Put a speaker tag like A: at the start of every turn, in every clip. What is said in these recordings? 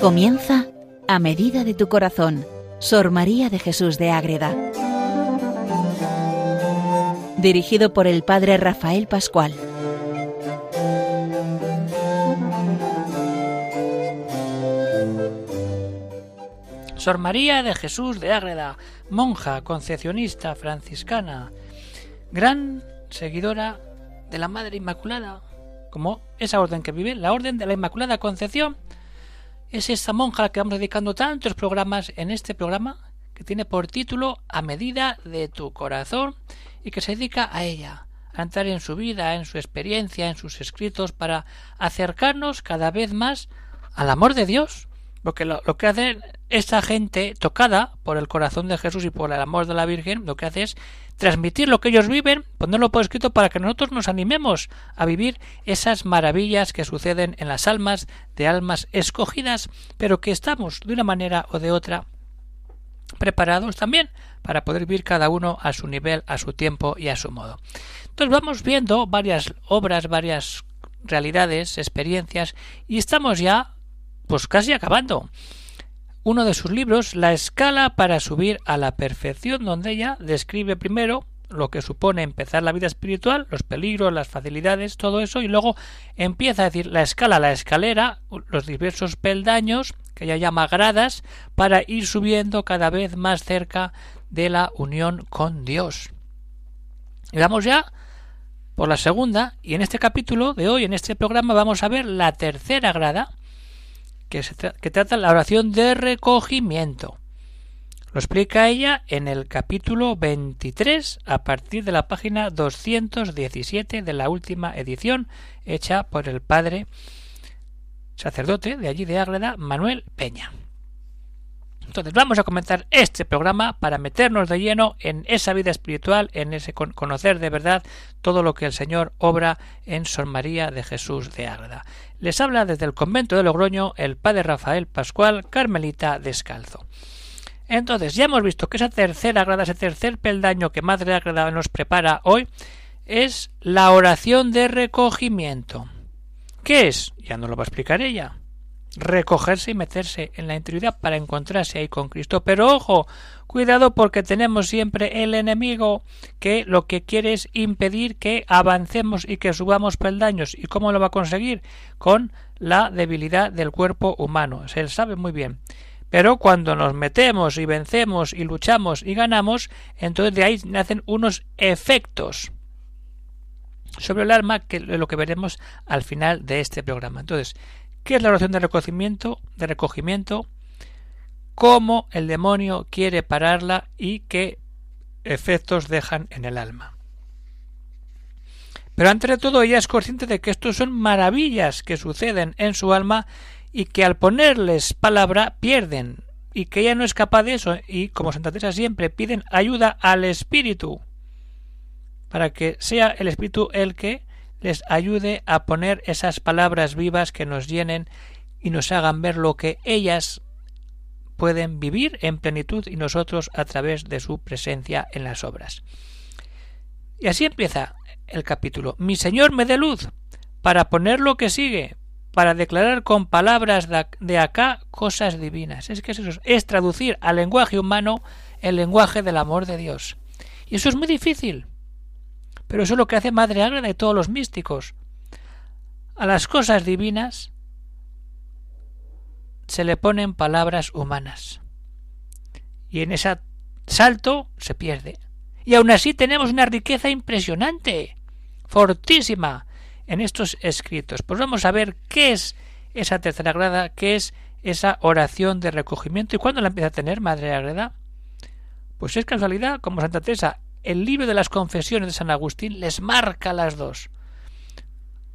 A: Comienza a medida de tu corazón, Sor María de Jesús de Ágreda. Dirigido por el Padre Rafael Pascual.
B: Sor María de Jesús de Ágreda, monja concepcionista franciscana, gran seguidora de la Madre Inmaculada, como esa orden que vive, la Orden de la Inmaculada Concepción, es esa monja a la que vamos dedicando tantos programas en este programa que tiene por título A medida de tu corazón y que se dedica a ella, a entrar en su vida, en su experiencia, en sus escritos, para acercarnos cada vez más al amor de Dios, porque lo, lo, que hace esta gente tocada por el corazón de Jesús y por el amor de la Virgen, lo que hace es transmitir lo que ellos viven, ponerlo por escrito para que nosotros nos animemos a vivir esas maravillas que suceden en las almas de almas escogidas, pero que estamos de una manera o de otra preparados también para poder vivir cada uno a su nivel, a su tiempo y a su modo. Entonces vamos viendo varias obras, varias realidades, experiencias y estamos ya pues casi acabando. Uno de sus libros, La escala para subir a la perfección, donde ella describe primero lo que supone empezar la vida espiritual, los peligros, las facilidades, todo eso, y luego empieza a decir la escala, la escalera, los diversos peldaños, que ella llama gradas, para ir subiendo cada vez más cerca de la unión con Dios. Y vamos ya por la segunda, y en este capítulo de hoy, en este programa, vamos a ver la tercera grada, que, trata la oración de recogimiento. Lo explica ella en el capítulo 23 a partir de la página 217 de la última edición hecha por el padre sacerdote de allí de Ágreda, Manuel Peña. Entonces vamos a comenzar este programa para meternos de lleno en esa vida espiritual, en ese conocer de verdad todo lo que el Señor obra en Sor María de Jesús de Ágreda. Les habla desde el convento de Logroño el padre Rafael Pascual, Carmelita Descalzo. Entonces, ya hemos visto que esa tercera grada, ese tercer peldaño que Madre Ágreda nos prepara hoy, es la oración de recogimiento. ¿Qué es? Ya nos lo va a explicar ella recogerse y meterse en la interioridad para encontrarse ahí con Cristo. Pero ojo, cuidado porque tenemos siempre el enemigo que lo que quiere es impedir que avancemos y que subamos peldaños. ¿Y cómo lo va a conseguir? Con la debilidad del cuerpo humano. Se sabe muy bien. Pero cuando nos metemos y vencemos y luchamos y ganamos, entonces de ahí nacen unos efectos sobre el alma que lo que veremos al final de este programa. Entonces, ¿Qué es la oración de recogimiento? De recogimiento, cómo el demonio quiere pararla y qué efectos dejan en el alma. Pero ante todo ella es consciente de que estos son maravillas que suceden en su alma y que al ponerles palabra pierden y que ella no es capaz de eso y como Santa Teresa siempre piden ayuda al Espíritu para que sea el Espíritu el que les ayude a poner esas palabras vivas que nos llenen y nos hagan ver lo que ellas pueden vivir en plenitud y nosotros a través de su presencia en las obras. Y así empieza el capítulo. Mi Señor me dé luz para poner lo que sigue, para declarar con palabras de acá cosas divinas. Es que es eso, es traducir al lenguaje humano el lenguaje del amor de Dios. Y eso es muy difícil, pero eso es lo que hace Madre Ágreda y todos los místicos. A las cosas divinas se le ponen palabras humanas. Y en ese salto se pierde. Y aún así tenemos una riqueza impresionante, fortísima, en estos escritos. Pues vamos a ver qué es esa tercera grada, qué es esa oración de recogimiento y cuándo la empieza a tener Madre Agreda. Pues es casualidad, como Santa Teresa el libro de las confesiones de San Agustín les marca las dos.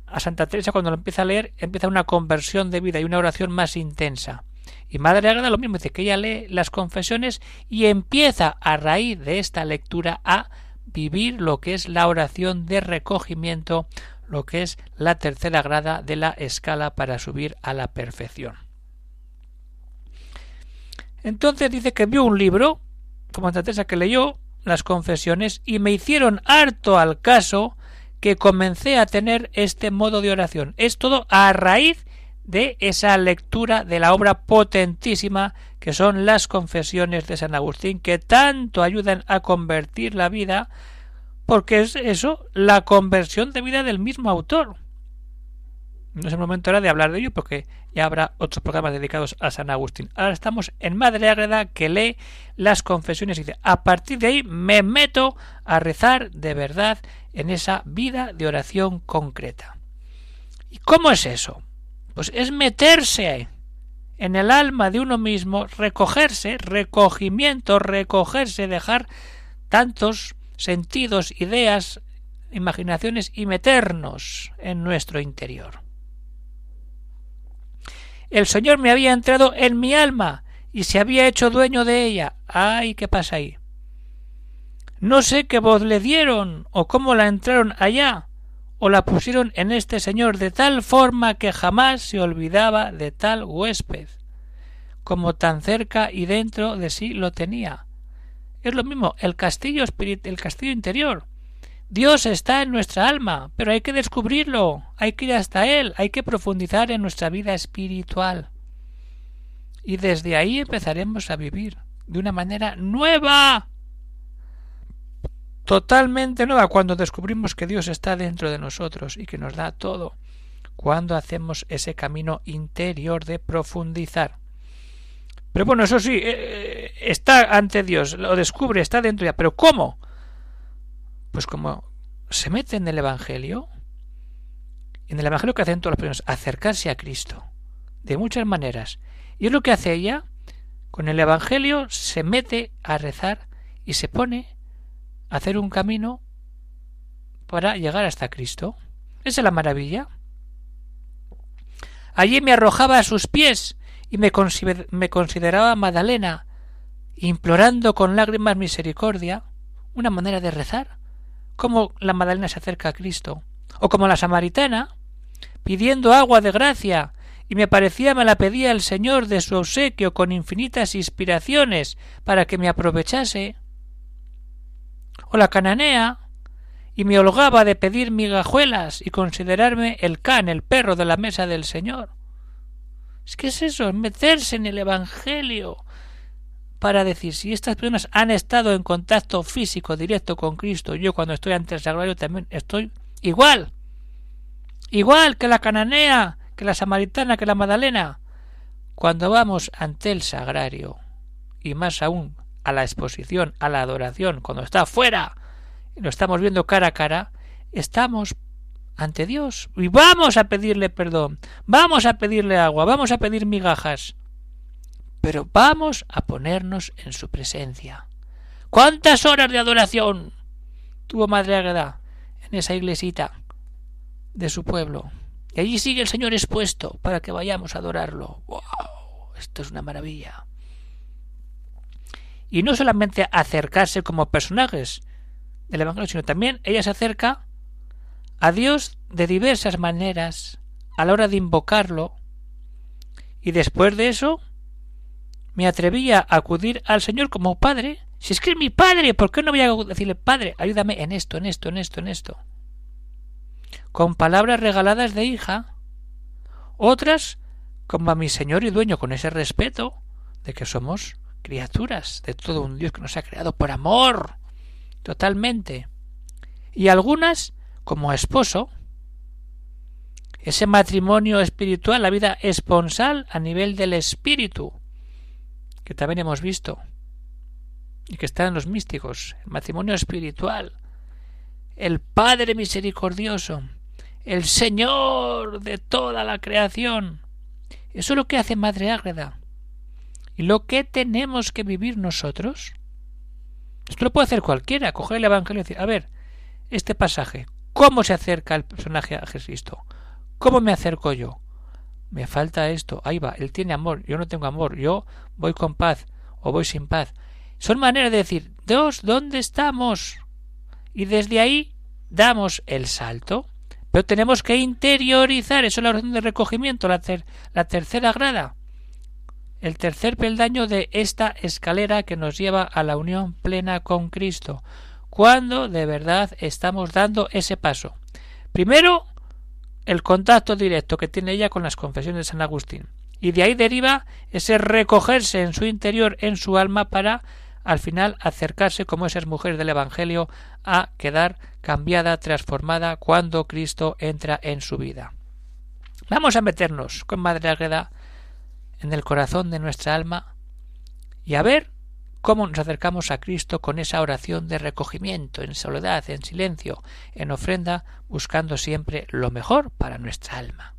B: A Santa Teresa cuando lo empieza a leer empieza una conversión de vida y una oración más intensa. Y Madre Agrada lo mismo, dice que ella lee las confesiones y empieza a raíz de esta lectura a vivir lo que es la oración de recogimiento, lo que es la tercera grada de la escala para subir a la perfección. Entonces dice que vio un libro, como Santa Teresa que leyó, las confesiones y me hicieron harto al caso que comencé a tener este modo de oración. Es todo a raíz de esa lectura de la obra potentísima que son las confesiones de San Agustín, que tanto ayudan a convertir la vida, porque es eso, la conversión de vida del mismo autor. No es el momento ahora de hablar de ello porque ya habrá otros programas dedicados a San Agustín. Ahora estamos en Madre Ágreda que lee las confesiones y dice, a partir de ahí me meto a rezar de verdad en esa vida de oración concreta. ¿Y cómo es eso? Pues es meterse en el alma de uno mismo, recogerse, recogimiento, recogerse, dejar tantos sentidos, ideas, imaginaciones y meternos en nuestro interior. El Señor me había entrado en mi alma y se había hecho dueño de ella. ¡Ay, qué pasa ahí! No sé qué voz le dieron o cómo la entraron allá o la pusieron en este señor de tal forma que jamás se olvidaba de tal huésped, como tan cerca y dentro de sí lo tenía. Es lo mismo, el castillo el castillo interior. Dios está en nuestra alma, pero hay que descubrirlo, hay que ir hasta él, hay que profundizar en nuestra vida espiritual. Y desde ahí empezaremos a vivir de una manera nueva totalmente nueva cuando descubrimos que Dios está dentro de nosotros y que nos da todo, cuando hacemos ese camino interior de profundizar. Pero bueno, eso sí, eh, está ante Dios, lo descubre, está dentro ya, pero ¿cómo? Pues como se mete en el Evangelio, en el Evangelio que hacen todas las personas, acercarse a Cristo, de muchas maneras. Y es lo que hace ella, con el Evangelio se mete a rezar y se pone hacer un camino para llegar hasta Cristo. Esa es la maravilla. Allí me arrojaba a sus pies y me, me consideraba Magdalena, implorando con lágrimas misericordia, una manera de rezar, como la Magdalena se acerca a Cristo, o como la samaritana, pidiendo agua de gracia, y me parecía me la pedía el Señor de su obsequio con infinitas inspiraciones para que me aprovechase o la cananea, y me holgaba de pedir migajuelas y considerarme el can, el perro de la mesa del Señor. Es que es eso, meterse en el Evangelio para decir si estas personas han estado en contacto físico directo con Cristo, yo cuando estoy ante el sagrario también estoy igual, igual que la cananea, que la samaritana, que la Madalena. Cuando vamos ante el sagrario, y más aún a la exposición, a la adoración, cuando está fuera y lo estamos viendo cara a cara, estamos ante Dios. Y vamos a pedirle perdón, vamos a pedirle agua, vamos a pedir migajas, pero vamos a ponernos en su presencia. ¿Cuántas horas de adoración tuvo Madre Agueda en esa iglesita de su pueblo? Y allí sigue el Señor expuesto para que vayamos a adorarlo. ¡Wow! Esto es una maravilla y no solamente acercarse como personajes del Evangelio, sino también ella se acerca a Dios de diversas maneras a la hora de invocarlo y después de eso me atrevía a acudir al Señor como Padre. Si es que es mi Padre, ¿por qué no voy a decirle Padre, ayúdame en esto, en esto, en esto, en esto? Con palabras regaladas de hija, otras como a mi Señor y dueño, con ese respeto de que somos criaturas de todo un Dios que nos ha creado por amor, totalmente. Y algunas como esposo, ese matrimonio espiritual, la vida esponsal a nivel del espíritu, que también hemos visto, y que está en los místicos, el matrimonio espiritual, el Padre misericordioso, el Señor de toda la creación. Eso es lo que hace Madre Ágreda y lo que tenemos que vivir nosotros. Esto lo puede hacer cualquiera, coger el Evangelio y decir, a ver, este pasaje, ¿cómo se acerca el personaje a Jesucristo? ¿Cómo me acerco yo? Me falta esto, ahí va, él tiene amor, yo no tengo amor, yo voy con paz o voy sin paz. Son maneras de decir, Dios, ¿dónde estamos? Y desde ahí damos el salto. Pero tenemos que interiorizar, eso es la oración de recogimiento, la, la tercera grada el tercer peldaño de esta escalera que nos lleva a la unión plena con Cristo, cuando de verdad estamos dando ese paso. Primero, el contacto directo que tiene ella con las confesiones de San Agustín. Y de ahí deriva ese recogerse en su interior, en su alma, para al final acercarse como esas mujeres del Evangelio a quedar cambiada, transformada cuando Cristo entra en su vida. Vamos a meternos con Madre Agreda en el corazón de nuestra alma y a ver cómo nos acercamos a Cristo con esa oración de recogimiento, en soledad, en silencio, en ofrenda, buscando siempre lo mejor para nuestra alma.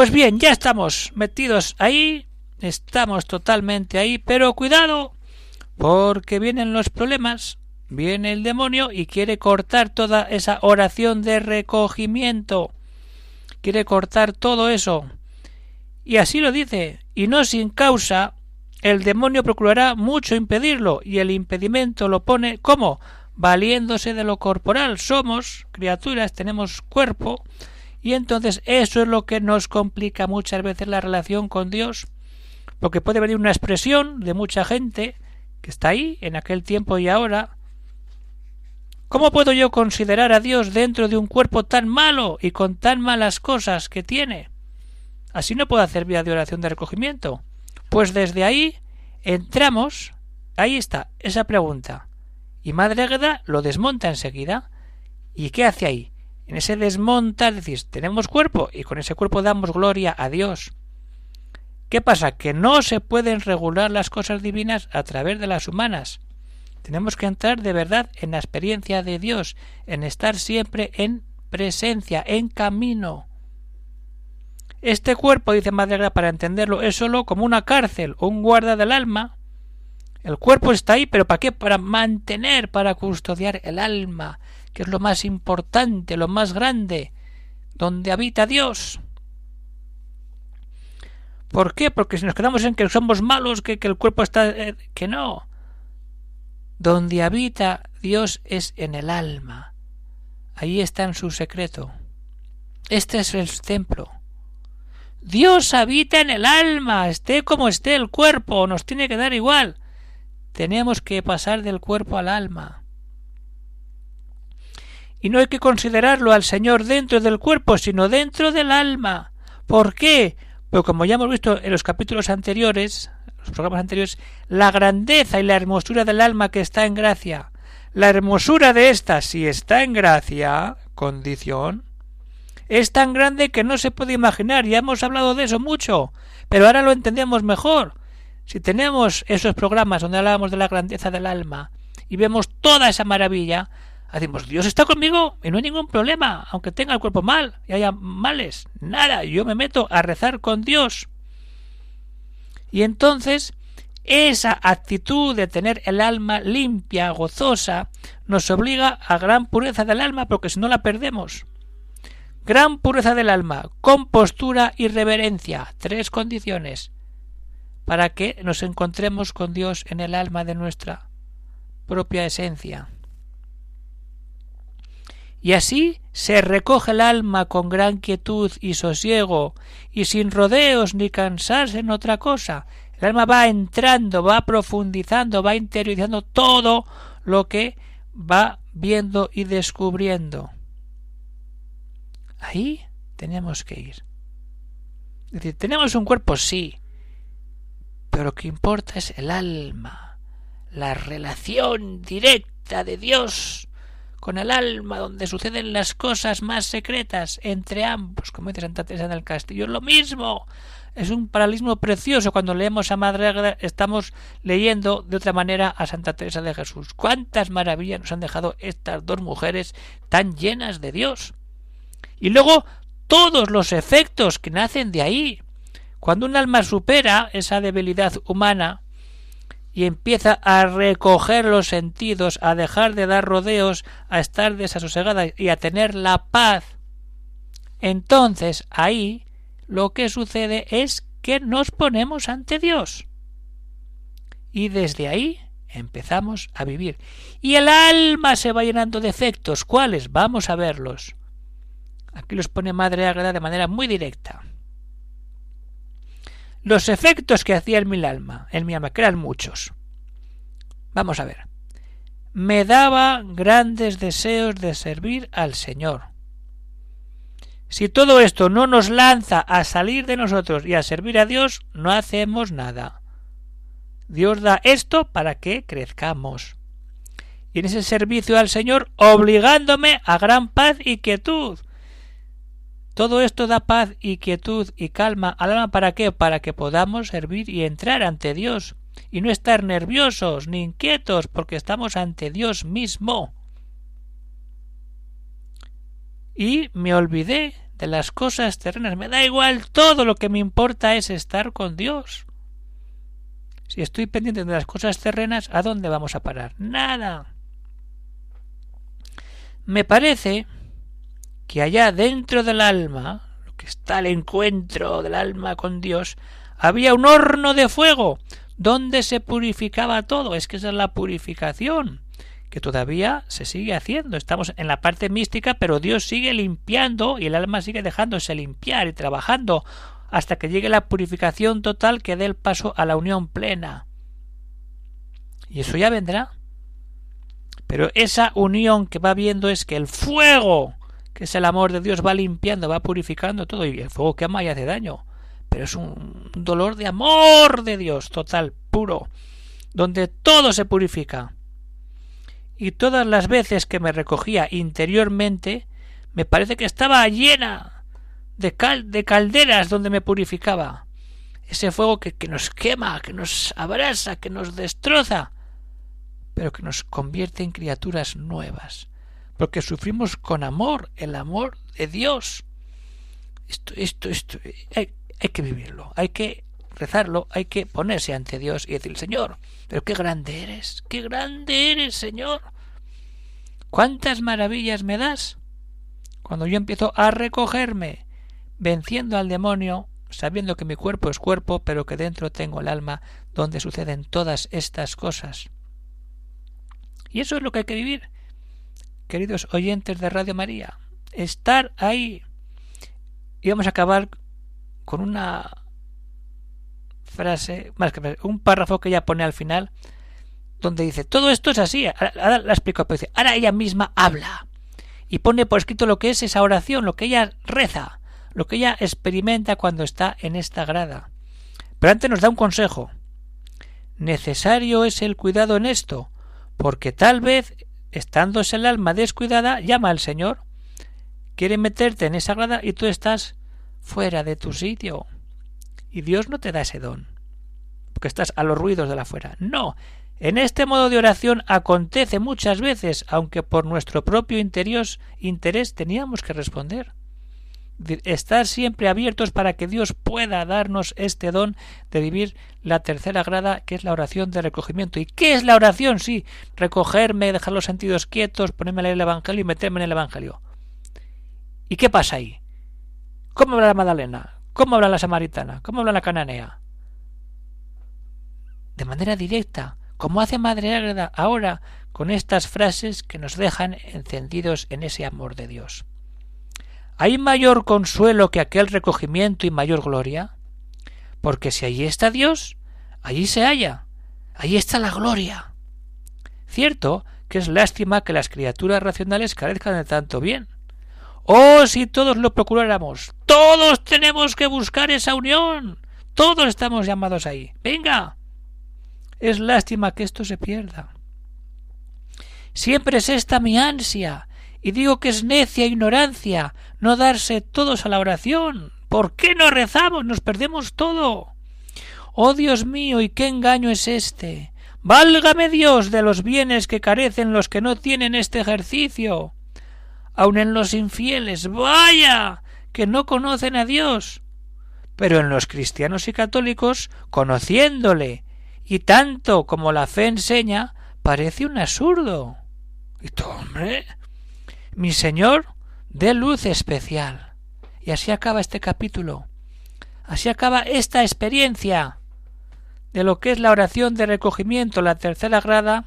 B: Pues bien, ya estamos metidos ahí, estamos totalmente ahí, pero cuidado, porque vienen los problemas, viene el demonio y quiere cortar toda esa oración de recogimiento, quiere cortar todo eso. Y así lo dice, y no sin causa, el demonio procurará mucho impedirlo, y el impedimento lo pone ¿cómo? valiéndose de lo corporal. Somos criaturas, tenemos cuerpo, y entonces eso es lo que nos complica muchas veces la relación con Dios, porque puede venir una expresión de mucha gente que está ahí en aquel tiempo y ahora. ¿Cómo puedo yo considerar a Dios dentro de un cuerpo tan malo y con tan malas cosas que tiene? Así no puedo hacer vida de oración de recogimiento. Pues desde ahí entramos, ahí está, esa pregunta. Y Madre Agueda lo desmonta enseguida. ¿Y qué hace ahí? En ese desmontar, decís, tenemos cuerpo y con ese cuerpo damos gloria a Dios. ¿Qué pasa? Que no se pueden regular las cosas divinas a través de las humanas. Tenemos que entrar de verdad en la experiencia de Dios, en estar siempre en presencia, en camino. Este cuerpo, dice Madre para entenderlo, es solo como una cárcel o un guarda del alma. El cuerpo está ahí, pero ¿para qué? Para mantener, para custodiar el alma, que es lo más importante, lo más grande, donde habita Dios. ¿Por qué? Porque si nos quedamos en que somos malos, que, el cuerpo está... Eh, que no. Donde habita Dios es en el alma. Ahí está en su secreto. Este es el templo. Dios habita en el alma, esté como esté el cuerpo, nos tiene que dar igual. Tenemos que pasar del cuerpo al alma. Y no hay que considerarlo al Señor dentro del cuerpo, sino dentro del alma. ¿Por qué? Pues como ya hemos visto en los capítulos anteriores, los programas anteriores, la grandeza y la hermosura del alma que está en gracia. La hermosura de ésta, si está en gracia, condición, es tan grande que no se puede imaginar. Ya hemos hablado de eso mucho, pero ahora lo entendemos mejor. Si tenemos esos programas donde hablábamos de la grandeza del alma y vemos toda esa maravilla, Decimos, Dios está conmigo y no hay ningún problema, aunque tenga el cuerpo mal y haya males. Nada, yo me meto a rezar con Dios. Y entonces, esa actitud de tener el alma limpia, gozosa, nos obliga a gran pureza del alma, porque si no la perdemos. Gran pureza del alma, compostura y reverencia. Tres condiciones para que nos encontremos con Dios en el alma de nuestra propia esencia. Y así se recoge el alma con gran quietud y sosiego, y sin rodeos ni cansarse en otra cosa. El alma va entrando, va profundizando, va interiorizando todo lo que va viendo y descubriendo. Ahí tenemos que ir. Es decir, tenemos un cuerpo, sí, pero lo que importa es el alma, la relación directa de Dios con el alma, donde suceden las cosas más secretas entre ambos, como dice Santa Teresa del Castillo. Es lo mismo. Es un paralelismo precioso. Cuando leemos a Madre estamos leyendo de otra manera a Santa Teresa de Jesús. ¿Cuántas maravillas nos han dejado estas dos mujeres tan llenas de Dios? Y luego todos los efectos que nacen de ahí. Cuando un alma supera esa debilidad humana, y empieza a recoger los sentidos, a dejar de dar rodeos, a estar desasosegada y a tener la paz, entonces ahí lo que sucede es que nos ponemos ante Dios. Y desde ahí empezamos a vivir. Y el alma se va llenando de efectos. ¿Cuáles? Vamos a verlos. Aquí los pone Madre Ágreda de manera muy directa los efectos que hacía en mi alma, en mi alma, que eran muchos. Vamos a ver. Me daba grandes deseos de servir al Señor. Si todo esto no nos lanza a salir de nosotros y a servir a Dios, no hacemos nada. Dios da esto para que crezcamos. Y en ese servicio al Señor, obligándome a gran paz y quietud, todo esto da paz y quietud y calma al alma para qué? Para que podamos servir y entrar ante Dios y no estar nerviosos ni inquietos porque estamos ante Dios mismo. Y me olvidé de las cosas terrenas. Me da igual todo lo que me importa es estar con Dios. Si estoy pendiente de las cosas terrenas, ¿a dónde vamos a parar? Nada. Me parece que allá dentro del alma, lo que está el encuentro del alma con Dios, había un horno de fuego donde se purificaba todo. Es que esa es la purificación que todavía se sigue haciendo. Estamos en la parte mística, pero Dios sigue limpiando y el alma sigue dejándose limpiar y trabajando hasta que llegue la purificación total que dé el paso a la unión plena. Y eso ya vendrá. Pero esa unión que va viendo es que el fuego que es el amor de Dios, va limpiando, va purificando todo, y el fuego quema y hace daño. Pero es un dolor de amor de Dios, total, puro, donde todo se purifica. Y todas las veces que me recogía interiormente, me parece que estaba llena de, cal, de calderas donde me purificaba. Ese fuego que, que nos quema, que nos abrasa, que nos destroza, pero que nos convierte en criaturas nuevas porque sufrimos con amor, el amor de Dios. Esto, esto, esto, hay, que vivirlo, hay que rezarlo, hay que ponerse ante Dios y decir, Señor, pero qué grande eres, qué grande eres, Señor. ¿Cuántas maravillas me das? Cuando yo empiezo a recogerme, venciendo al demonio, sabiendo que mi cuerpo es cuerpo, pero que dentro tengo el alma donde suceden todas estas cosas. Y eso es lo que hay que vivir queridos oyentes de Radio María, estar ahí. Y vamos a acabar con una frase, más que un párrafo que ella pone al final, donde dice, todo esto es así, ahora la explico, pero dice, ahora ella misma habla y pone por escrito lo que es esa oración, lo que ella reza, lo que ella experimenta cuando está en esta grada. Pero antes nos da un consejo. Necesario es el cuidado en esto, porque tal vez estándose el alma descuidada, llama al Señor. Quiere meterte en esa grada y tú estás fuera de tu sitio. Y Dios no te da ese don, porque estás a los ruidos de la fuera. No. En este modo de oración acontece muchas veces, aunque por nuestro propio interior, interés teníamos que responder estar siempre abiertos para que Dios pueda darnos este don de vivir la tercera grada, que es la oración de recogimiento. ¿Y qué es la oración? Sí, recogerme, dejar los sentidos quietos, ponerme a leer el Evangelio y meterme en el Evangelio. ¿Y qué pasa ahí? ¿Cómo habla la Madalena? ¿Cómo habla la Samaritana? ¿Cómo habla la Cananea? De manera directa, como hace Madre Ágreda ahora con estas frases que nos dejan encendidos en ese amor de Dios. ¿Hay mayor consuelo que aquel recogimiento y mayor gloria? Porque si allí está Dios, allí se halla, allí está la gloria. Cierto que es lástima que las criaturas racionales carezcan de tanto bien. Oh, si todos lo procuráramos, todos tenemos que buscar esa unión, todos estamos llamados ahí. Venga. Es lástima que esto se pierda. Siempre es esta mi ansia, y digo que es necia ignorancia no darse todos a la oración. ¿Por qué no rezamos? Nos perdemos todo. Oh Dios mío, ¿y qué engaño es este? Válgame Dios de los bienes que carecen los que no tienen este ejercicio. Aun en los infieles, vaya, que no conocen a Dios. Pero en los cristianos y católicos, conociéndole, y tanto como la fe enseña, parece un absurdo. Y tú, hombre, mi Señor, dé luz especial. Y así acaba este capítulo. Así acaba esta experiencia de lo que es la oración de recogimiento, la tercera grada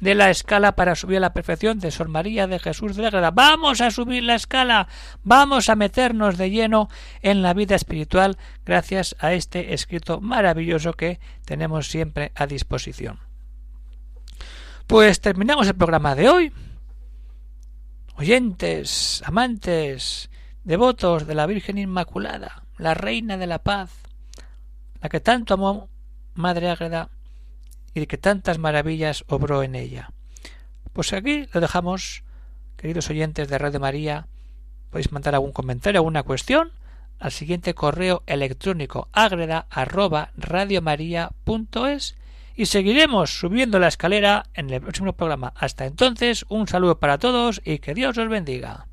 B: de la escala para subir a la perfección de Sor María de Jesús de la Grada. Vamos a subir la escala, vamos a meternos de lleno en la vida espiritual gracias a este escrito maravilloso que tenemos siempre a disposición. Pues terminamos el programa de hoy. Oyentes, amantes, devotos de la Virgen Inmaculada, la Reina de la Paz, la que tanto amó Madre Ágreda y que tantas maravillas obró en ella. Pues aquí lo dejamos, queridos oyentes de Radio María. Podéis mandar algún comentario, alguna cuestión al siguiente correo electrónico agreda arroba radiomaria.es y seguiremos subiendo la escalera en el próximo programa. Hasta entonces, un saludo para todos y que Dios os bendiga.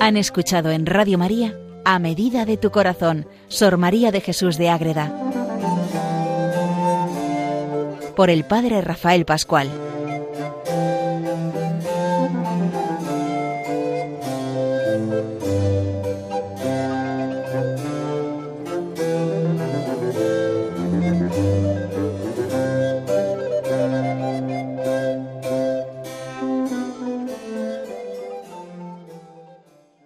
A: Han escuchado en Radio María A Medida de tu Corazón, Sor María de Jesús de Ágreda. Por el Padre Rafael Pascual.